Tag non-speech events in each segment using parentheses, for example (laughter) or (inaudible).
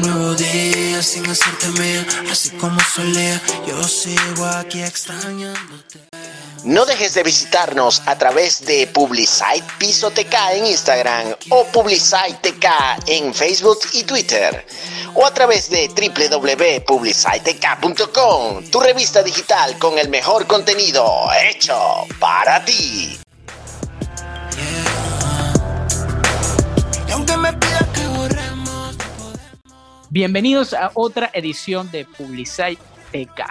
nuevo día sin hacerte mía, así como solía. Yo sigo aquí extrañándote. No dejes de visitarnos a través de Publicite Piso TK en Instagram o Publicite TK en Facebook y Twitter. O a través de www.publicitek.com, tu revista digital con el mejor contenido hecho para ti. Bienvenidos a otra edición de Publicite TK.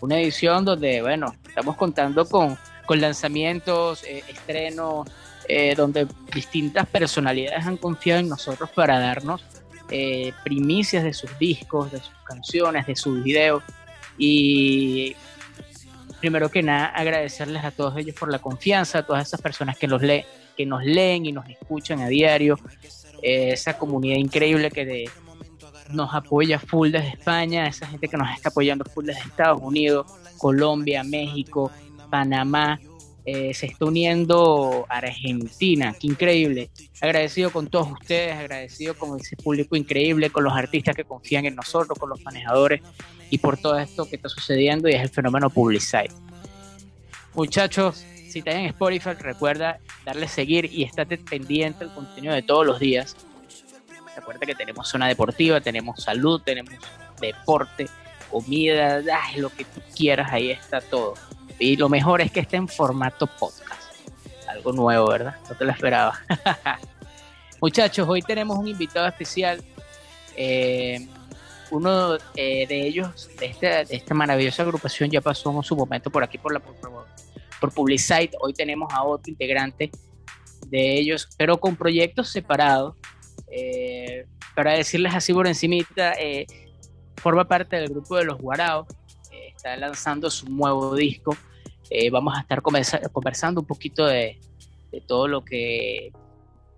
Una edición donde, bueno, estamos contando con, con lanzamientos, eh, estrenos, eh, donde distintas personalidades han confiado en nosotros para darnos eh, primicias de sus discos, de sus canciones, de sus videos. Y primero que nada, agradecerles a todos ellos por la confianza, a todas esas personas que, los que nos leen y nos escuchan a diario, esa comunidad increíble que de, nos apoya full desde España, esa gente que nos está apoyando full desde Estados Unidos, Colombia, México, Panamá, eh, se está uniendo Argentina, qué increíble. Agradecido con todos ustedes, agradecido con ese público increíble, con los artistas que confían en nosotros, con los manejadores y por todo esto que está sucediendo y es el fenómeno Publicite. Muchachos, si estás en Spotify, recuerda darle seguir y estate pendiente del contenido de todos los días. Recuerda que tenemos zona deportiva, tenemos salud, tenemos deporte, comida, ah, lo que tú quieras, ahí está todo. Y lo mejor es que esté en formato podcast. Algo nuevo, ¿verdad? No te lo esperaba. (laughs) Muchachos, hoy tenemos un invitado especial. Eh, uno eh, de ellos, de, este, de esta maravillosa agrupación, ya pasó en su momento por aquí, por, la, por, por Publicite. Hoy tenemos a otro integrante de ellos, pero con proyectos separados. Eh, para decirles así por encimita, eh, forma parte del grupo de los Guaraos, eh, está lanzando su nuevo disco. Eh, vamos a estar conversa- conversando un poquito de, todo lo que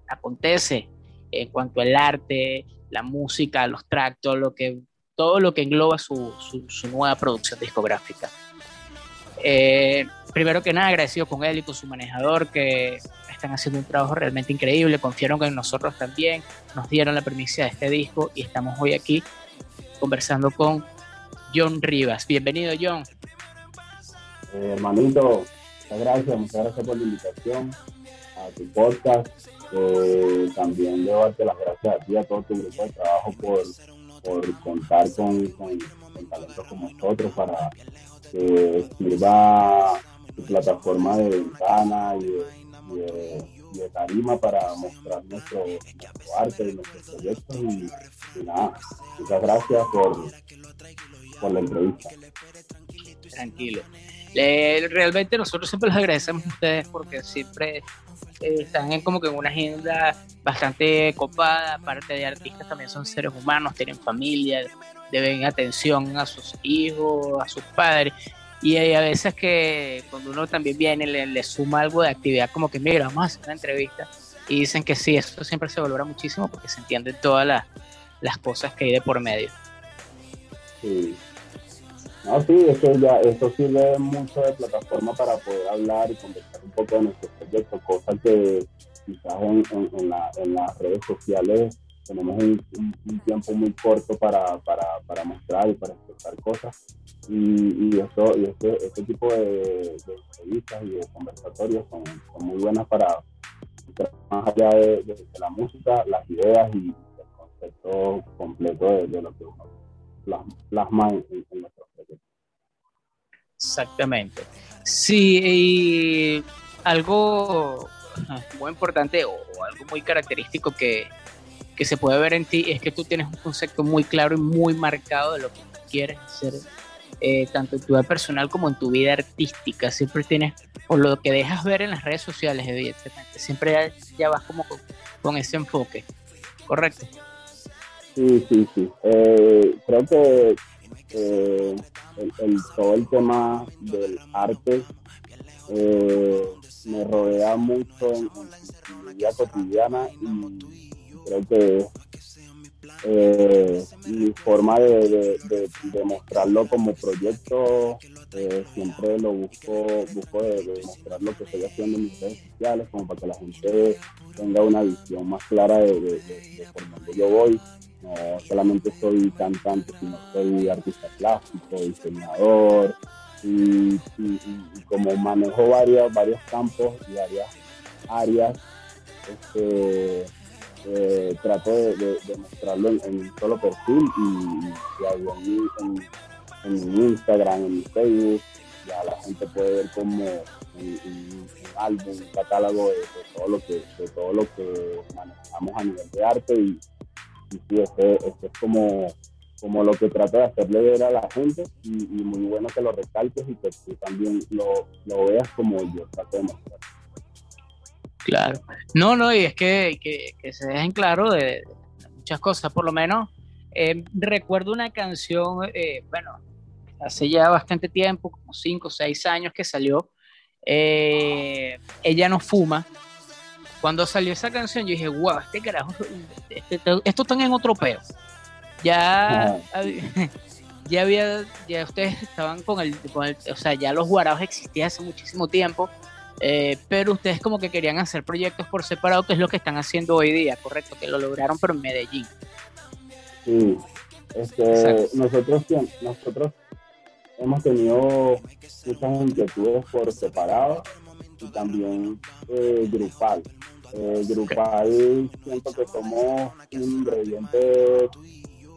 acontece en cuanto al arte, la música, los tracks, todo lo que, engloba su, nueva producción discográfica. Primero que nada, agradecido con él y con su manejador que están haciendo un trabajo realmente increíble, confiaron en nosotros también, nos dieron la primicia de este disco y estamos hoy aquí conversando con John Rivas. Bienvenido, John. Eh, hermanito, muchas gracias, muchas gracias por la invitación a tu podcast. Eh, también debo darte las gracias a ti, a todo tu grupo de trabajo por, por contar con, con, con talentos como nosotros para que sirva tu plataforma de ventana y de, y de, de tarima para mostrar nuestro, nuestro arte y nuestros proyectos. Y, nada, muchas gracias por, por la entrevista. Tranquilo. Le- realmente nosotros siempre les agradecemos a ustedes porque siempre eh, están en como que en una agenda bastante copada, aparte de artistas también son seres humanos, tienen familia, deben atención a sus hijos, a sus padres. Y hay a veces que cuando uno también viene le, le suma algo de actividad, como que mira, vamos a hacer una entrevista. Y dicen que sí, eso siempre se valora muchísimo porque se entienden todas las, las cosas que hay de por medio. Sí. No, sí, eso ya, eso sirve mucho de plataforma para poder hablar y conversar un poco de nuestros proyectos, cosas que quizás en, en, la- en las redes sociales tenemos un, un- un tiempo muy corto para, para, para mostrar y para expresar cosas. Y, y eso, y este, este tipo de, de entrevistas y de conversatorios son, son muy buenas para, más allá de, de- de la música, las ideas y el concepto completo de, de lo que uno plas- plasma en, en- nuestros. Exactamente. Sí, y algo muy importante o algo muy característico que, que se puede ver en ti es que tú tienes un concepto muy claro y muy marcado de lo que quieres hacer, eh, tanto en tu vida personal como en tu vida artística. Siempre tienes, o lo que dejas ver en las redes sociales, evidentemente, siempre ya, vas como con, ese enfoque, ¿correcto? Sí, sí, sí. Eh, creo que eh, el, todo el tema del arte me rodea mucho en, en- vida cotidiana y creo que eh, mi forma de, de, mostrarlo como proyecto eh, siempre lo busco, busco de, mostrar lo que estoy haciendo en mis redes sociales como para que la gente tenga una visión más clara de, por dónde yo voy. No solamente soy cantante, sino soy artista plástico, diseñador, y, como manejo varios, varios campos y varias áreas, este, eh, trato de, mostrarlo en, un solo perfil y, ahí en, en, mi Instagram, en mi Facebook, ya la gente puede ver como un, álbum, un catálogo de, todo lo que de todo lo que manejamos a nivel de arte y, y sí, este, este, es como, como lo que trato de hacerle ver a la gente y, muy bueno que lo recalques y que tú también lo, lo veas como yo trato de mostrar. Claro. No, no, y es que, que, se dejen claro de, muchas cosas, por lo menos eh, recuerdo una canción, eh, bueno, hace ya bastante tiempo, como 5 o 6 años que salió, eh, Ella no fuma. Cuando salió esa canción yo dije, wow, este carajo, este, esto están en otro peo. Ya, (laughs) ya había, ya ustedes estaban con el, con el, o sea, ya los guaraos existían hace muchísimo tiempo eh, pero ustedes como que querían hacer proyectos por separado, que es lo que están haciendo hoy día, correcto, que lo lograron pero en Medellín. Sí, este, nosotros, nosotros hemos tenido muchas inquietudes por separado y también eh, grupal. Eh, grupal siento que somos un ingrediente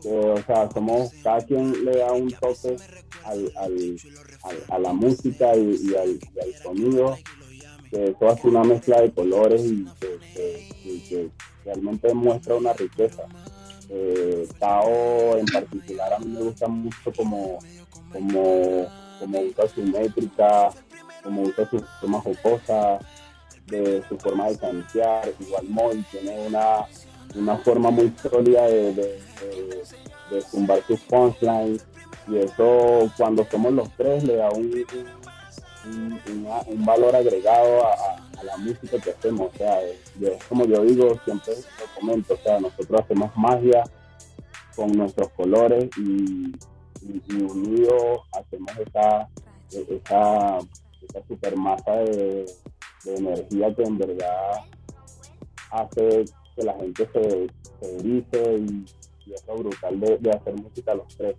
o sea, somos, cada quien le da un toque al, al, a la música y, al, y, al, sonido que eso hace una mezcla de colores y que, realmente muestra una riqueza. Eh, Tao en particular a mí me gusta mucho como, como, como usa su métrica, como usa su forma jocosa, de su forma de cantear, igual Moy tiene una, una forma muy sólida de, de, de, tumbar sus punchlines y eso cuando somos los tres le da un un, valor agregado a, la música que hacemos. O sea, como yo digo, siempre lo comento, o sea, nosotros hacemos magia con nuestros colores y, unidos hacemos esa, esa, esa super masa de, energía que en verdad hace que la gente se, se erice y, es lo brutal de, hacer música los tres.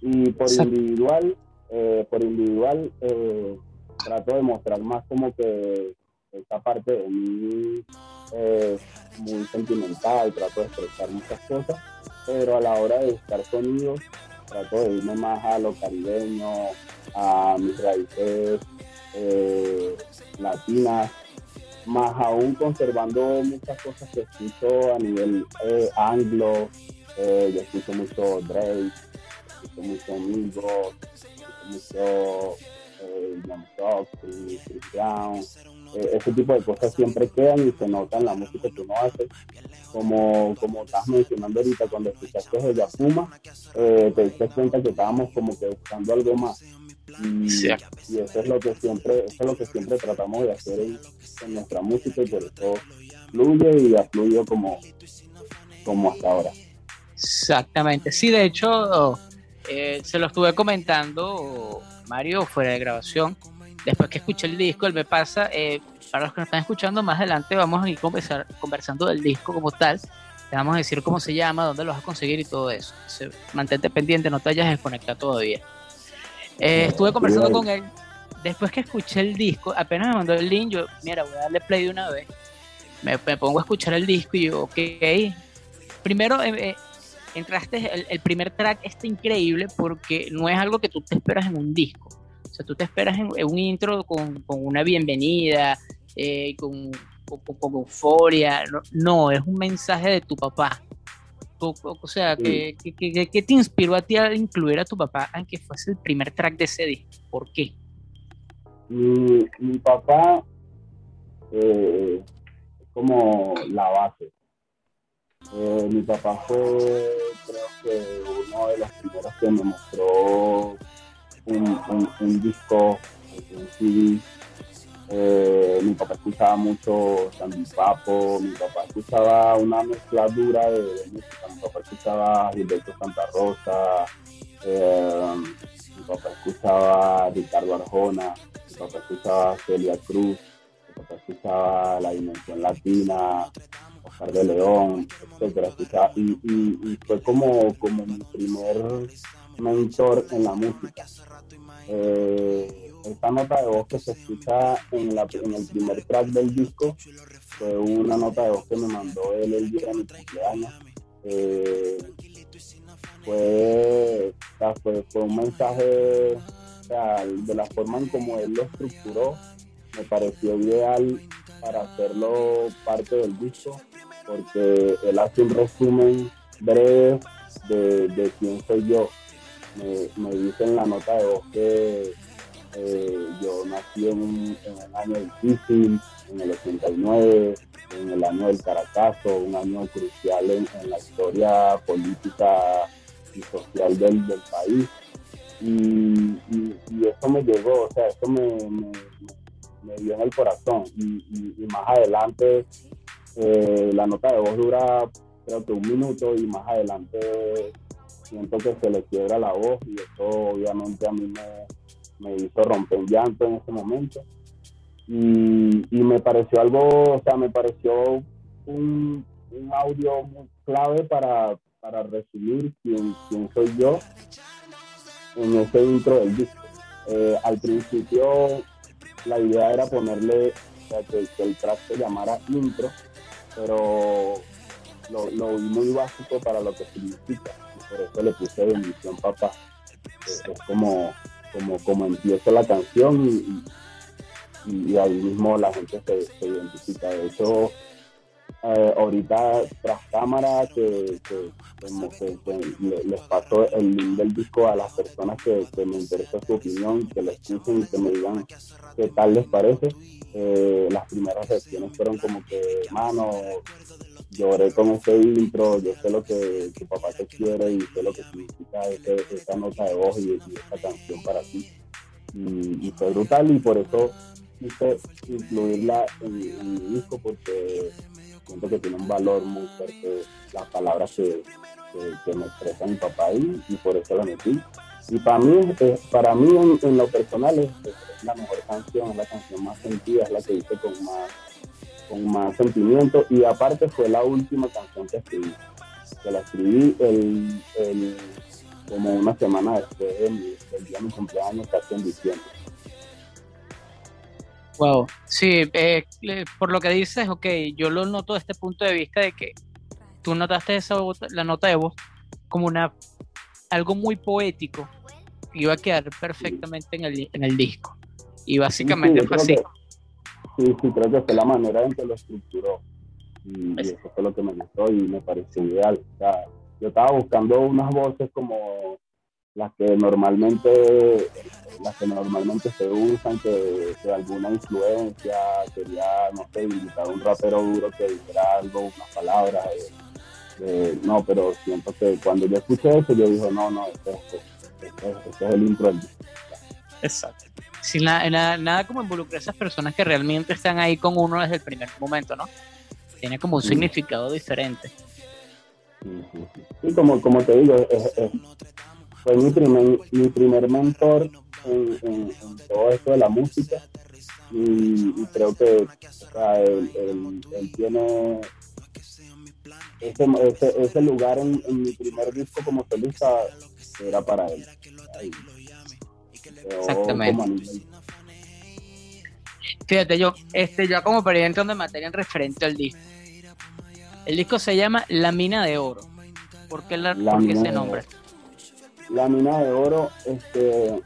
Y por individual, eh, por individual, eh, trato de mostrar más como que esta parte de mí es muy sentimental, trato de expresar muchas cosas, pero a la hora de buscar sonidos, trato de irme más a lo caribeño, a mis raíces eh, latinas, más aún conservando muchas cosas que escucho a nivel eh, anglo, eh, yo escucho mucho Drake, escucho mucho Migos, escucho mucho eh, eh, ese tipo de cosas siempre quedan y se notan en la música que uno hace. Como, como estás mencionando ahorita, cuando escuchaste de Yafuma, eh, te diste cuenta que estábamos como que buscando algo más. Y, eso es lo que siempre, eso es lo que siempre tratamos de hacer en, nuestra música y por eso fluye y ha fluido como, como hasta ahora. Exactamente, sí, de hecho, eh, se lo estuve comentando Mario fuera de grabación. Después que escuché el disco, él me pasa, eh, para los que nos están escuchando más adelante, vamos a ir conversar, conversando del disco como tal. Te vamos a decir cómo se llama, dónde lo vas a conseguir y todo eso. mantente pendiente, no te hayas desconectado todavía. Eh, estuve conversando con él. Después que escuché el disco, apenas me mandó el link, yo, mira, voy a darle play de una vez. Me, pongo a escuchar el disco y yo, ok. Primero, eh, entraste, el, primer track está increíble porque no es algo que tú te esperas en un disco. O sea, tú te esperas en, un intro con, una bienvenida, eh, con, con, euforia. No, es un mensaje de tu papá. O, sea, ¿qué, te inspiró a ti a incluir a tu papá aunque fuese el primer track de ese disco? ¿Por qué? Mi, papá eh, es como la base. Eh, mi papá fue, creo que, uno de los primeros que me mostró un, un, disco, un CD. Eh, mi papá escuchaba mucho Sandy Papo, mi papá escuchaba una mezcla dura de, música, mi papá escuchaba Gilberto Santa Rosa, eh, mi papá escuchaba Ricardo Arjona, mi papá escuchaba Celia Cruz, mi papá escuchaba La Dimensión Latina, Oscar de León, etcétera. Y, y, fue como, como mi primer mentor en la música. Eh, esta nota de voz que se escucha en, la, en el primer track del disco fue una nota de voz que me mandó él el día de mi cumpleaños. Eh, fue, fue, un mensaje de la forma en como él lo estructuró, me pareció ideal para hacerlo parte del disco, porque él hace un resumen breve de, de quién soy yo. Me, me dice en la nota de voz que eh, yo nací en un, año difícil, en el 89, en el año del Caracazo, un año crucial en, la historia política y social del, país. Y, eso me llegó, o sea, eso me, me, dio en el corazón. Y, más adelante, eh, la nota de voz dura creo que un minuto y más adelante siento que se le quiebra la voz y eso obviamente a mí me hizo romper llanto en ese momento. Y, me pareció algo, o sea, me pareció un, audio muy clave para, resumir quién, quién, soy yo en ese intro del disco. Eh, al principio la idea era ponerle, que, el track se llamara intro, pero lo, lo, muy básico para lo que significa. Y por eso le puse bendición papá. Es como como, como empieza la canción y, ahí mismo la gente se, identifica. De hecho, eh, ahorita tras cámara que, les paso el link del disco a las personas que, me interesa su opinión, que lo escuchen y que me digan qué tal les parece. Eh, las primeras reacciones fueron como que, mano, lloré con ese intro, yo sé lo que tu papá te quiere y sé lo que significa esa nota de voz y, esa canción para ti. Y, fue brutal y por eso quise incluirla en, mi disco porque siento que tiene un valor muy fuerte las palabras que, me expresa mi papá ahí y por eso la metí. Y para mí, para mí en, lo personal es, la mejor canción, es la canción más sentida, es la que hice con más con más sentimiento y aparte fue la última canción que escribí, que la escribí el, el como una semana después del, día de mi cumpleaños, casi en diciembre. Wow, sí, eh, por lo que dices, ok, yo lo noto desde este punto de vista de que tú notaste esa la nota de voz como una algo muy poético iba a quedar perfectamente en el, en el disco. Y básicamente fue así. Sí, sí, creo que fue la manera en que lo estructuró. Y, eso fue lo que me gustó y me pareció ideal. O sea, yo estaba buscando unas voces como las que normalmente las que normalmente se usan, que, de alguna influencia, quería, no sé, invitar a un rapero duro que dijera algo, unas palabras. no, pero siento que cuando yo escuché eso, yo dije, no, no, este, este, este, este es el intro Exacto sin nada, nada, como involucrar a esas personas que realmente están ahí con uno desde el primer momento, ¿no? Tiene como un significado diferente. Sí, como, como te digo, fue mi primer, mi primer mentor en, todo esto de la música y, creo que él, tiene ese, ese, lugar en, mi primer disco como solista era para él. Exactamente. Fíjate, yo, este, ya como para ir entrando en materia en referente al disco. El disco se llama La Mina de Oro. ¿Por qué, la, ¿por qué ese nombre? La Mina de Oro este,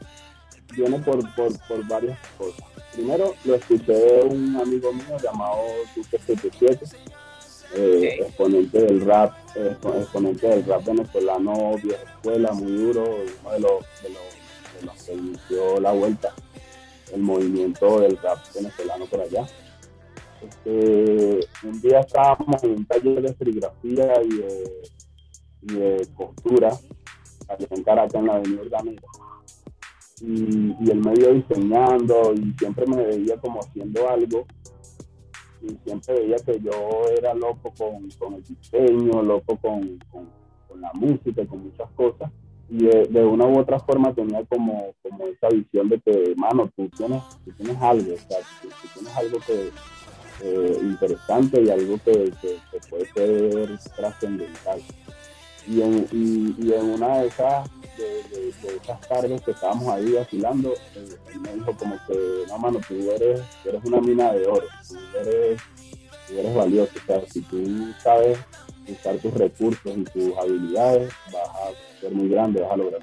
viene por, por, por varias cosas. Primero, lo escuché de un amigo mío llamado Duque 77, eh, exponente del rap, exponente del rap venezolano vieja escuela, muy duro, uno de los, de los que inició la vuelta, el movimiento del rap venezolano por allá. Este, un día estábamos en un taller de serigrafía y de, y de costura, en Caracas, en la avenida Urdaneta. Y, y él me vio diseñando y siempre me veía como haciendo algo y siempre veía que yo era loco con, con el diseño, loco con, con, la música con muchas cosas y de, una u otra forma tenía como, como esa visión de que, mano, tú tienes, tú tienes algo, o sea, tú, tienes algo que, eh, interesante y algo que, puede ser trascendental. Y en, y, en una de esas, de, esas tardes que estábamos ahí vacilando, él, me dijo como que, no, mano, tú eres, eres una mina de oro, tú eres, tú eres valioso, o sea, si tú sabes usar tus recursos y tus habilidades, vas a ser muy grande, vas a lograr.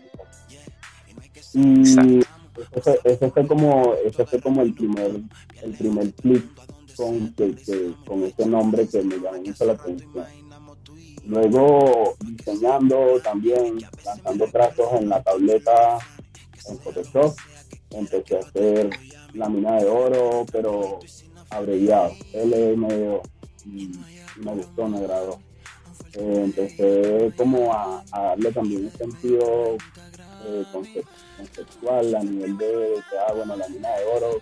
Y ese fue, como, ese fue como el primer, el primer clip con, con ese nombre que me llamó mucho la atención. Luego diseñando también, lanzando trazos en la tableta en Photoshop, empecé a hacer lámina de oro, pero abreviado, LMDO, y me gustó, me agradó. Eh, empecé como a, darle también un sentido eh, conceptual a nivel de que, ah, bueno, la mina de oro.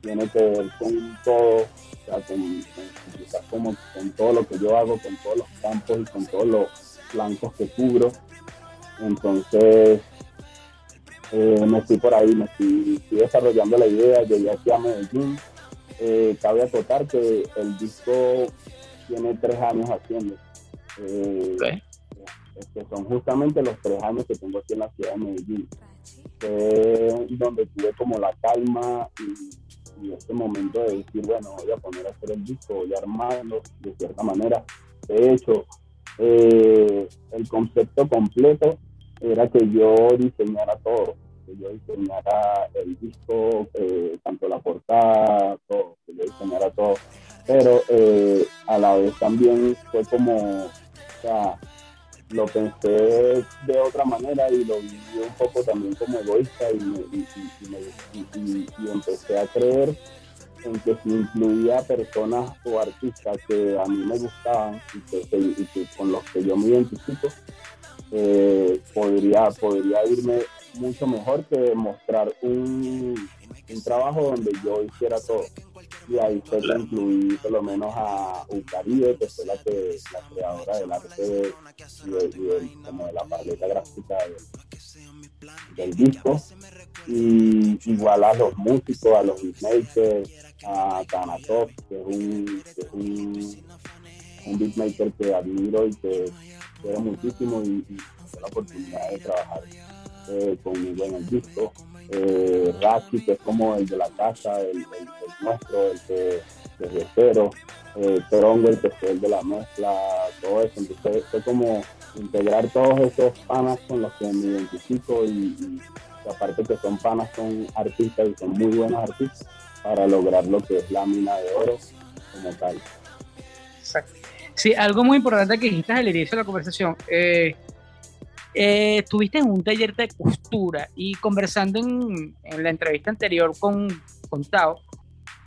Tiene que ver con todo, sea, con, como, con todo lo que yo hago, con todos los campos y con todos los flancos que cubro. Entonces, eh, me estoy por ahí, me estoy, desarrollando la idea, llegué aquí a Medellín. Eh, cabe acotar que el disco tiene tres años haciendo. Eh, este, son justamente los tres años que tengo aquí en la ciudad de Medellín, donde tuve como la calma y, y, este momento de decir, bueno, voy a poner a hacer el disco, voy a armarlo de cierta manera. De hecho, eh, el concepto completo era que yo diseñara todo, que yo diseñara el disco, eh, tanto la portada, todo, que yo diseñara todo. Pero eh, a la vez también fue como, lo pensé de otra manera y lo vi un poco también como egoísta y, y, empecé a creer en que si incluía personas o artistas que a mí me gustaban y que, con los que yo me identifico, eh, podría, podría irme mucho mejor que mostrar un, un trabajo donde yo hiciera todo y ahí fue que incluí por lo menos a Ucaribe, que fue la, que, la creadora del arte y, de, como de la paleta gráfica del, disco. Y igual a los músicos, a los beatmakers, a Tanatop, que es un, que es un, un beatmaker que admiro y que quiero muchísimo y, y tuve la oportunidad de trabajar eh, conmigo en el disco eh, que es como el de la casa, el, nuestro, el que desde cero, eh, el que fue el de la mezcla, todo eso. Entonces fue como integrar todos esos panas con los que me identifico y, aparte que son panas, son artistas y son muy buenos artistas para lograr lo que es la mina de oro como tal. Sí, algo muy importante que dijiste al inicio de la conversación. Eh, eh, estuviste en un taller de costura y conversando en, la entrevista anterior con, con Tao,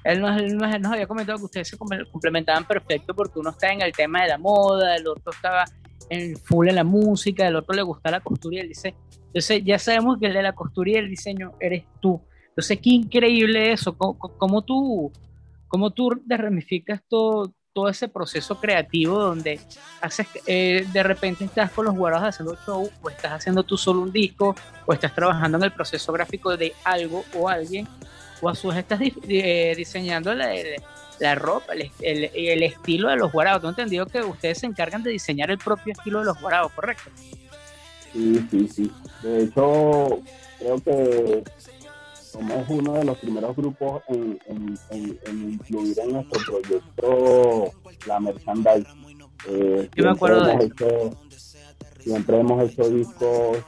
él nos, nos, había comentado que ustedes se complementaban perfecto porque uno está en el tema de la moda, el otro estaba en full en la música, el otro le gusta la costura y el diseño. Entonces ya sabemos que el de la costura y el diseño eres tú. Entonces qué increíble eso, cómo, cómo tú, cómo tú ramificas todo, todo ese proceso creativo donde haces, eh, de repente estás con los guarados haciendo show, o estás haciendo tú solo un disco, o estás trabajando en el proceso gráfico de algo o alguien, o a su vez estás eh, diseñando la, la ropa, el, el, estilo de los guarados. Tengo entendido que ustedes se encargan de diseñar el propio estilo de los guarados, ¿correcto? Sí, sí, sí. De hecho, creo que somos uno de los primeros grupos en, incluir en nuestro proyecto la merchandise. Eh, Yo me acuerdo de hecho, Siempre hemos hecho discos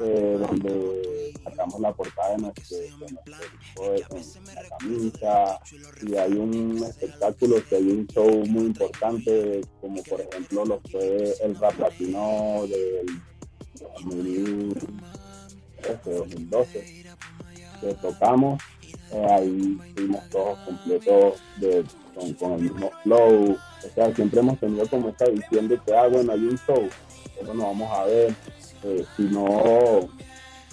eh, donde sacamos la portada de nuestro, disco en, la camisa y hay un espectáculo que hay un show muy importante como por ejemplo lo fue el rap latino del 2012 que tocamos, eh, ahí fuimos todos completos de, con, el mismo flow. O sea, siempre hemos tenido como esta visión de que, ah, bueno, hay un show, pero no vamos a ver. Eh, si no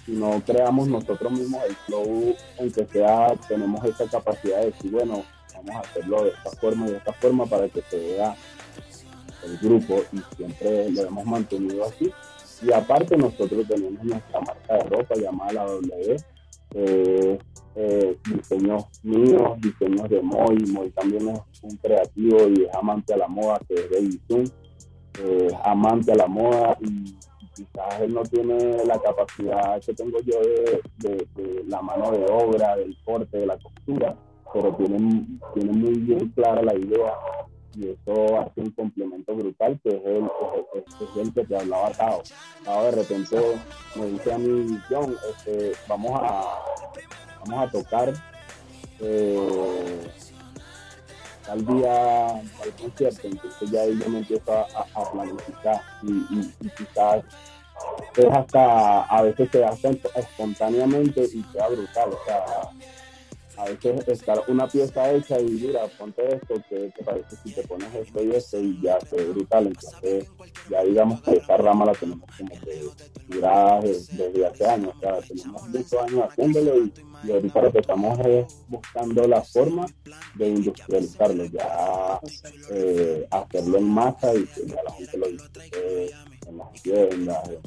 si no creamos nosotros mismos el flow, aunque sea, tenemos esa capacidad de decir, bueno, vamos a hacerlo de esta forma y de esta forma para que se vea el grupo y siempre lo hemos mantenido así. Y aparte nosotros tenemos nuestra marca de ropa llamada la W, eh, diseños míos, diseños de Moy. Moy también es un creativo y es amante a la moda, que es de Zoom, eh, amante a la moda y quizás él no tiene la capacidad que tengo yo de, la mano de obra, del corte, de la costura, pero tiene, tiene muy bien clara la idea y eso hace un complemento brutal que es el, es, el que te hablaba Tao. Tao de repente me dice a mí, John, este, vamos a vamos a tocar eh, al día al concierto, entonces ya ahí yo me empiezo a, planificar y, quizás es hasta, a veces se hace espontáneamente y queda brutal, o sea, a veces estar una pieza hecha y mira, ponte esto, que te parece si te pones esto y esto y ya se ve brutal. Entonces, ya digamos que esa rama la tenemos como que durada desde, hace años, o sea, tenemos muchos años haciéndolo y, ahorita lo que estamos es buscando la forma de industrializarlo, ya eh, hacerlo en masa y que ya la gente lo disfrute en las tiendas, en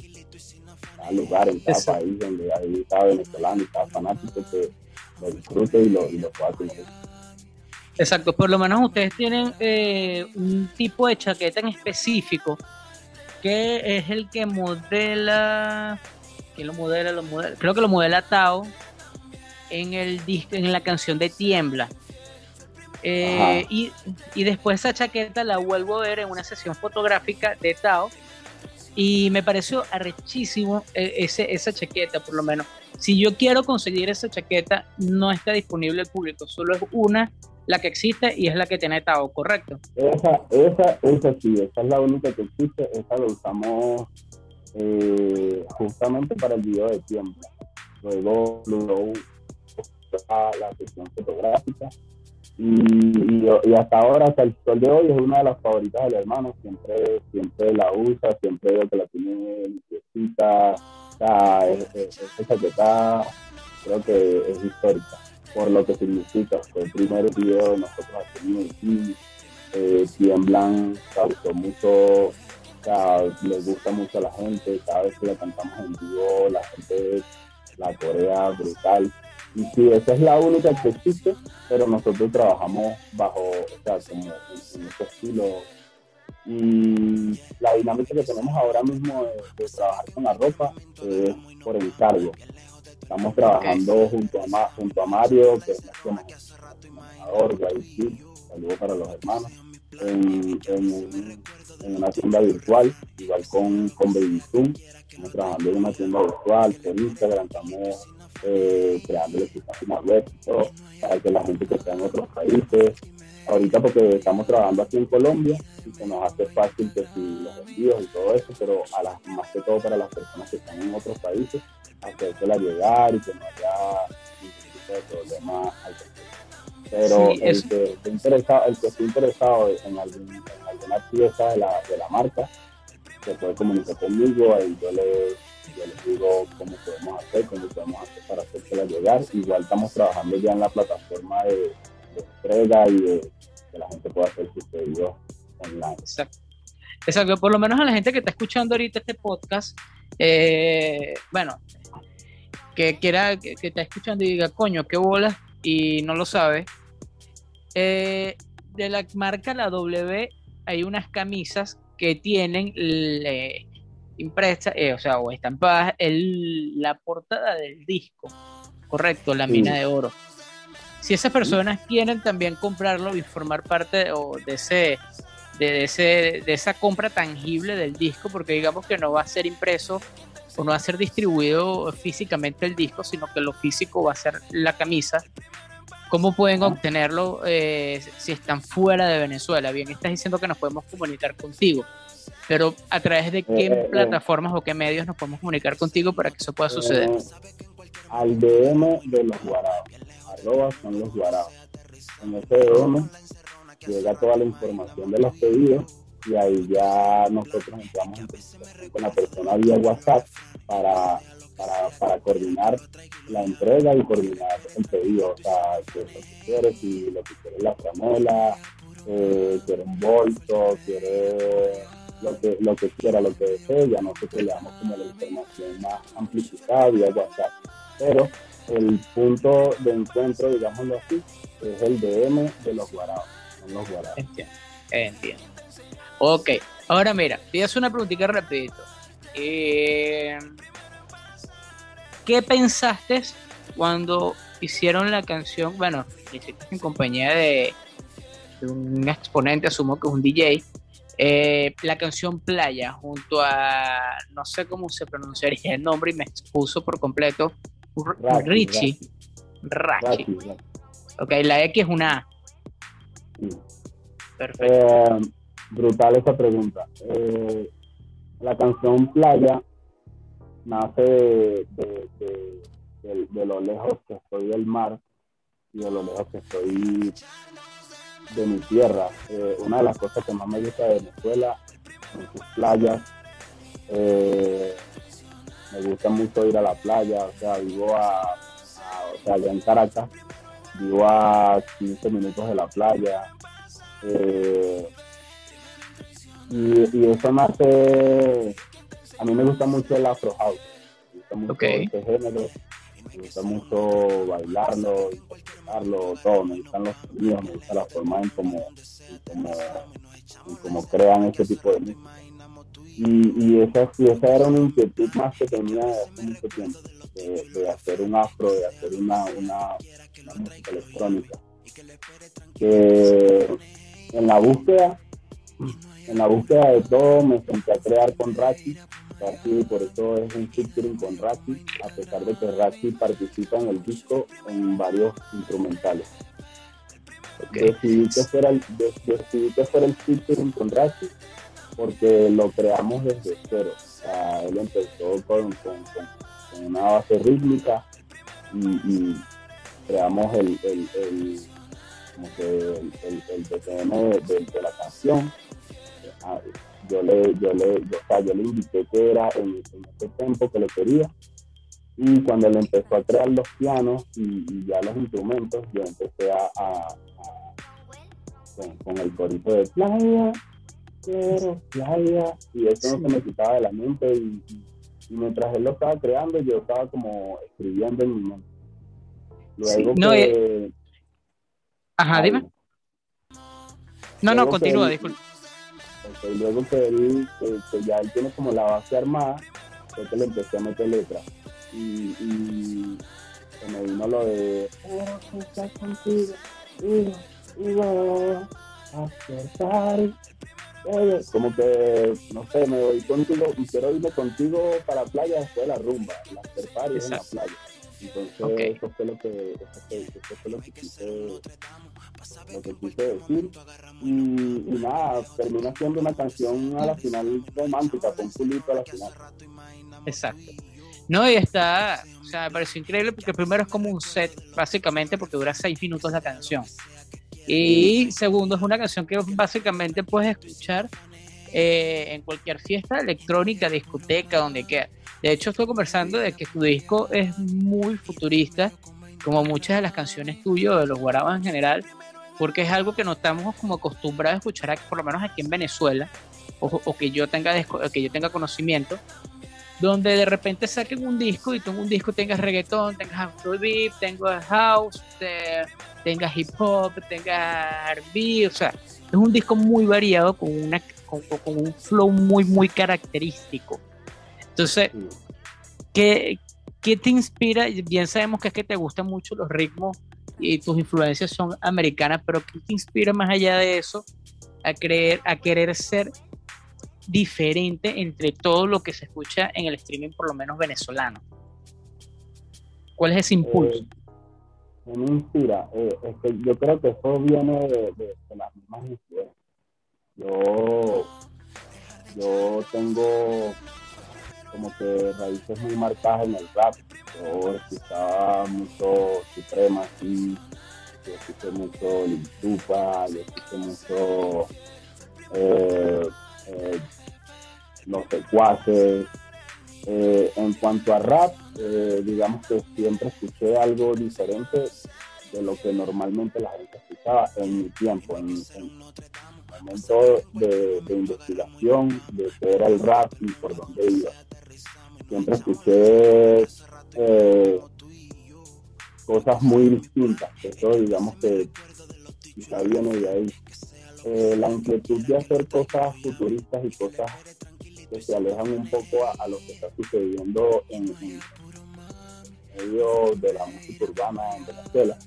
cada lugar, en cada país donde hay cada venezolano y cada fanático que lo disfrute y lo, y lo. Exacto, por lo menos ustedes tienen eh, un tipo de chaqueta en específico que es el que modela, que lo modela, lo modela, creo que lo modela Tao en el disco, en la canción de Tiembla. Eh, y, y, después esa chaqueta la vuelvo a ver en una sesión fotográfica de Tao y me pareció arrechísimo eh, ese, esa chaqueta, por lo menos. Si yo quiero conseguir esa chaqueta, no está disponible al público, solo es una la que existe y es la que tiene Tao, ¿correcto? Esa, esa, esa sí, esa es la única que existe, esa la usamos eh, justamente para el video de tiempo. Luego, luego la sesión fotográfica y, y, hasta ahora, hasta el sol de hoy, es una de las favoritas del hermano. Siempre, siempre la usa, siempre veo que la tiene limpiecita. Esa chaqueta creo que es histórica por lo que significa. Fue el primer video de nosotros aquí. Eh, tiemblan, causó mucho, les gusta mucho a la gente. Cada vez que la cantamos en vivo, la gente la corea brutal. Y sí, esa es la única que existe, pero nosotros trabajamos bajo, o sea, como en, ese estilo. Y la dinámica que tenemos ahora mismo de, trabajar con la ropa es por encargo. Estamos trabajando junto, a, junto a Mario, que es nuestro manejador, saludo para los hermanos, en, en, una tienda virtual, igual con, con Baby Zoom. Estamos trabajando en una tienda virtual, por Instagram, estamos eh, creándole su página web para que la gente que está en otros países, ahorita porque estamos trabajando aquí en Colombia y se nos hace fácil que si los envíos y todo eso, pero a las, más que todo para las personas que están en otros países, la llegar y que no haya ningún tipo de problema al pero el, que esté interesado, el que esté interesado en, algún, en alguna pieza de la, de la marca, se puede comunicar conmigo, ahí yo le yo les digo cómo podemos hacer, cómo podemos hacer para hacérsela llegar. Igual estamos trabajando ya en la plataforma de, entrega y de que la gente pueda hacer sus pedidos online. Exacto. Exacto, por lo menos a la gente que está escuchando ahorita este podcast, eh, bueno, que quiera, que, está escuchando y diga, coño, qué bolas, y no lo sabe, eh, de la marca La W hay unas camisas que tienen impresa, eh, o sea, o estampadas el, la portada del disco, correcto, la mina de oro. Si esas personas quieren también comprarlo y formar parte de, de ese de, ese, de esa compra tangible del disco, porque digamos que no va a ser impreso o no va a ser distribuido físicamente el disco, sino que lo físico va a ser la camisa. ¿Cómo pueden obtenerlo eh, si están fuera de Venezuela? Bien, estás diciendo que nos podemos comunicar contigo. Pero a través de qué eh, eh, plataformas o qué medios nos podemos comunicar contigo para que eso pueda suceder. al DM de los guarados, arroba son los guarados. En ese DM llega toda la información de los pedidos y ahí ya nosotros entramos con la persona vía WhatsApp para, para, para coordinar la entrega y coordinar el pedido. O sea, qué es lo que quieres, si lo que quieres la framola, eh, quiere un bolso, quiere lo que, lo que quiera, lo que desee, ya nosotros le damos como la información más amplificada vía WhatsApp. Pero el punto de encuentro, digámoslo así, es el DM de los guarados. los guarados. Entiendo, entiendo. Ok, ahora mira, te una preguntita rapidito. Eh, ¿Qué pensaste cuando hicieron la canción? Bueno, hiciste en compañía de, un exponente, asumo que es un DJ. Eh, la canción Playa junto a no sé cómo se pronunciaría el nombre y me expuso por completo Richie Rachi. Ok, la X es una A. Perfecto. Eh, brutal esa pregunta. Eh, la canción Playa nace de, de, lo lejos que estoy del mar y de lo lejos que estoy de mi tierra. Eh, una de las cosas que más me gusta de Venezuela son sus playas. Eh, me gusta mucho ir a la playa, o sea, vivo a, o sea, allá en Caracas, vivo a 15 minutos de la playa. Eh, y, y, eso nace, a mí me gusta mucho el afro house, me gusta mucho este género, me gusta mucho bailarlo, interpretarlo, todo, me gustan los sonidos, me gusta la forma en cómo, en crean ese tipo de música. Y, y, esa, y esa era una inquietud más que tenía hace mucho tiempo, de, hacer un afro, de hacer una, una, música electrónica. Que en la búsqueda, en la búsqueda de todo me senté a crear con Rachi, Rachi por eso es un featuring con Rachi, a pesar de que Rachi participa en el disco en varios instrumentales. Decidí, que fuera el, decidí que fuera el featuring con Rachi porque lo creamos desde cero. él empezó con, una base rítmica y, creamos el, el, el, como que el, el BPM de, la canción. Yo le, yo le, yo, le indiqué que era en, ese tiempo que lo quería. Y cuando le empezó a crear los pianos y, ya los instrumentos, yo empecé a, con, el corito de playa, pero playa, y eso no se me quitaba de la mente y, mientras él lo estaba creando yo estaba como escribiendo en mi mente. Luego no, que... Ajá, dime. No, no, continúa, disculpa. Luego que él, que, ya él tiene como la base armada, fue que le empecé a meter letras. Y, y se me vino lo de, contigo, y, y voy a hacer como que, no sé, me voy contigo y quiero irme contigo para la playa después de la rumba, la party en la playa. Entonces, eso fue lo que, eso fue, lo que quise, lo que quise decir. Y, y, nada, termina siendo una canción a la final romántica, con pulito a la final. Exacto. No, y está, o sea, me pareció increíble porque primero es como un set, básicamente, porque dura seis minutos la canción. Y segundo, es una canción que básicamente puedes escuchar eh, en cualquier fiesta electrónica, discoteca, donde quiera. De hecho, estoy conversando de que tu disco es muy futurista, como muchas de las canciones tuyas, de los guarabas en general, porque es algo que no estamos como acostumbrados a escuchar, por lo menos aquí en Venezuela, o, que, yo tenga, que yo tenga conocimiento, donde de repente saquen un disco y tú un disco tengas reggaetón, tengas afrobeat, tengas house, tengas hip hop, tengas R&B, o sea, es un disco muy variado con, una, con, un flow muy, muy característico. Entonces, ¿qué, ¿qué te inspira? Bien sabemos que es que te gustan mucho los ritmos y tus influencias son americanas, pero ¿qué te inspira más allá de eso a, creer, a querer ser diferente entre todo lo que se escucha en el streaming, por lo menos venezolano? ¿Cuál es ese impulso? Eh, me inspira. Eh, es que yo creo que eso viene de, las mismas influencias. Yo, yo tengo como que raíces muy marcadas en el rap. Yo escuchaba mucho Suprema, sí, yo escuché mucho Lintupa, yo escuché mucho eh, eh, los secuaces. Eh, en cuanto a rap, eh, digamos que siempre escuché algo diferente de lo que normalmente la gente escuchaba en mi tiempo, en, mi momento de, investigación, de qué era el rap y por dónde iba. Siempre escuché eh, cosas muy distintas. Eso digamos que quizá viene de ahí. Eh, la inquietud de hacer cosas futuristas y cosas que se alejan un poco a, lo que está sucediendo en, medio de la música urbana en Venezuela.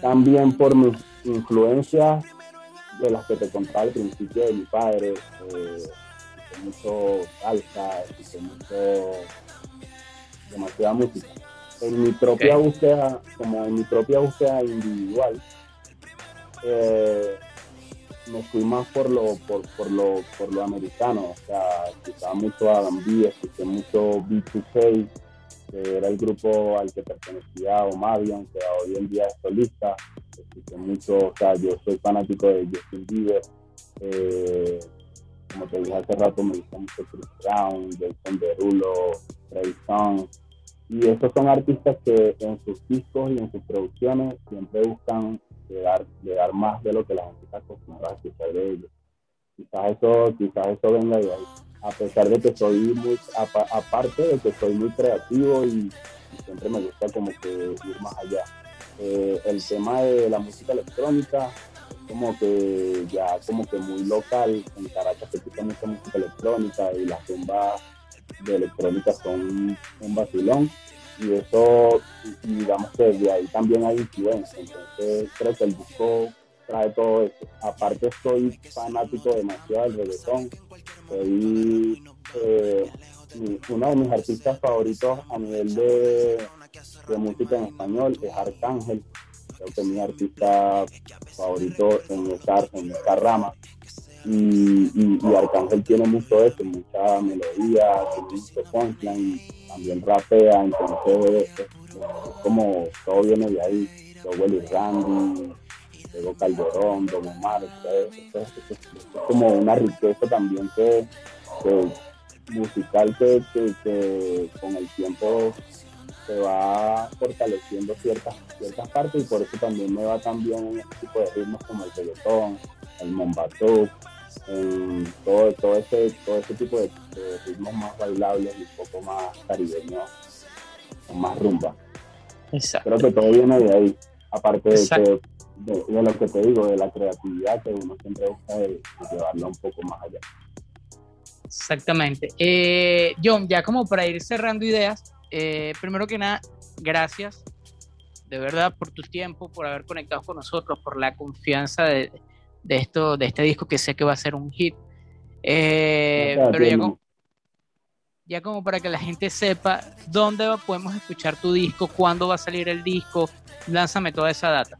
también por mis influencias de las que te contaba al principio de mi padre, eh, mucho salsa, mucho demasiada música. En mi propia búsqueda, como en mi propia búsqueda individual, eh, me fui más por lo, por, por, lo, por lo americano, o sea, escuchaba mucho a Gambia, escuché mucho B2K, que era el grupo al que pertenecía Omarion, que hoy en día es solista, mucho, o sea, yo soy fanático de Justin Bieber, eh, como te dije hace rato, me gusta mucho Chris Brown, Jason Derulo, Trey Songz, y estos son artistas que en sus discos y en sus producciones siempre buscan llegar, llegar más de lo que la gente está acostumbrada a escuchar de ellos. Quizás eso, quizás eso venga de ahí. A pesar de que soy muy, aparte de que soy muy creativo y, siempre me gusta como que ir más allá. Eh, el tema de la música electrónica como que ya como que muy local. En Caracas se mucha música electrónica y las tumbas de electrónica son un vacilón y eso, digamos que de ahí también hay influencia, entonces creo que el disco trae todo eso. Aparte soy fanático demasiado del reggaetón, soy eh, uno de mis artistas favoritos a nivel de, de música en español es Arcángel, creo que mi artista favorito en esta, en esta rama. Y, y, Arcángel tiene mucho eso, mucha melodía, mucho punchline, también rapea, entonces es, como todo viene de ahí, Willy Randy, luego Calderón, Don Omar, es, como una riqueza también que, musical que, que, con el tiempo se va fortaleciendo ciertas, ciertas partes y por eso también me va también en este tipo de ritmos como el reggaetón, el mombatú, todo, todo, ese, todo ese tipo de, ritmos más bailables y un poco más caribeños, con más rumba. Exacto. Creo que todo viene de ahí, aparte de, que, de, lo que te digo, de la creatividad que uno siempre busca de, llevarla un poco más allá. Exactamente. Eh, John, ya como para ir cerrando ideas, eh, primero que nada, gracias de verdad por tu tiempo, por haber conectado con nosotros, por la confianza de, de, esto, de este disco que sé que va a ser un hit. Eh, pero ya como, ya como para que la gente sepa dónde podemos escuchar tu disco, cuándo va a salir el disco, lánzame toda esa data.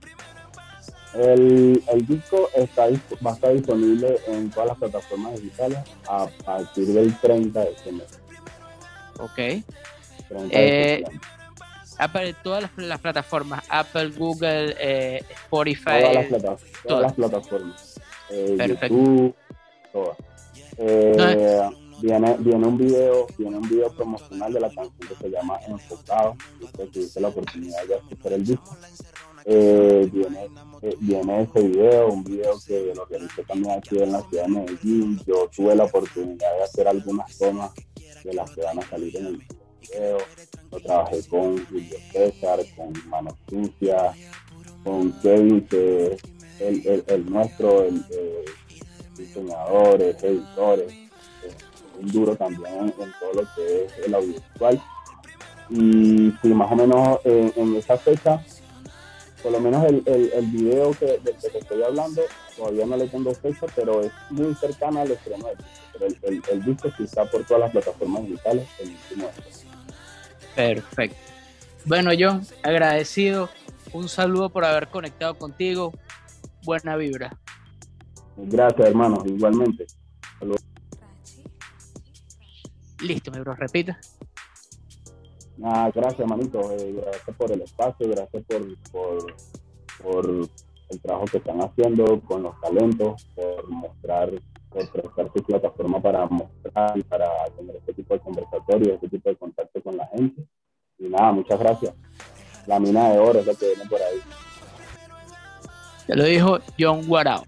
El, el disco está, va a estar disponible en todas las plataformas digitales a partir del 30 de este mes. Ok. Eh, Apple, todas las, plataformas, Apple, Google, eh, Spotify. Todas las, plataformas. Eh, YouTube, todas. Eh, viene, viene un video, viene un video promocional de la canción que se llama Enfocado. Usted tuviste la oportunidad de escuchar el disco. viene, viene ese video, un video que lo realicé también aquí en la ciudad de Medellín. Yo tuve la oportunidad de hacer algunas tomas de las que van a salir en el video lo trabajé con Julio César, con Mano Sucia, con Kevin, que es el, el, nuestro, el, diseñador, el editor, un duro también en, todo lo que es el audiovisual. Y sí, más o menos en, esa fecha, por lo menos el, el, el video que, del que estoy hablando, todavía no le tengo fecha, pero es muy cercana al estreno del disco. El, el, disco sí está por todas las plataformas digitales el último Perfecto. Bueno, John, agradecido. Un saludo por haber conectado contigo. Buena vibra. Gracias, hermano. Igualmente. Listo, mi bro. Repita. Ah, gracias, manito. Eh, gracias por el espacio, gracias por, por, por el trabajo que están haciendo con los talentos, por mostrar, eh, prestar su plataforma para mostrar y para tener este tipo de conversatorio, este tipo de contacto con la gente. Y nada, muchas gracias. La mina de oro es lo que viene por ahí. Ya lo dijo John Guarao.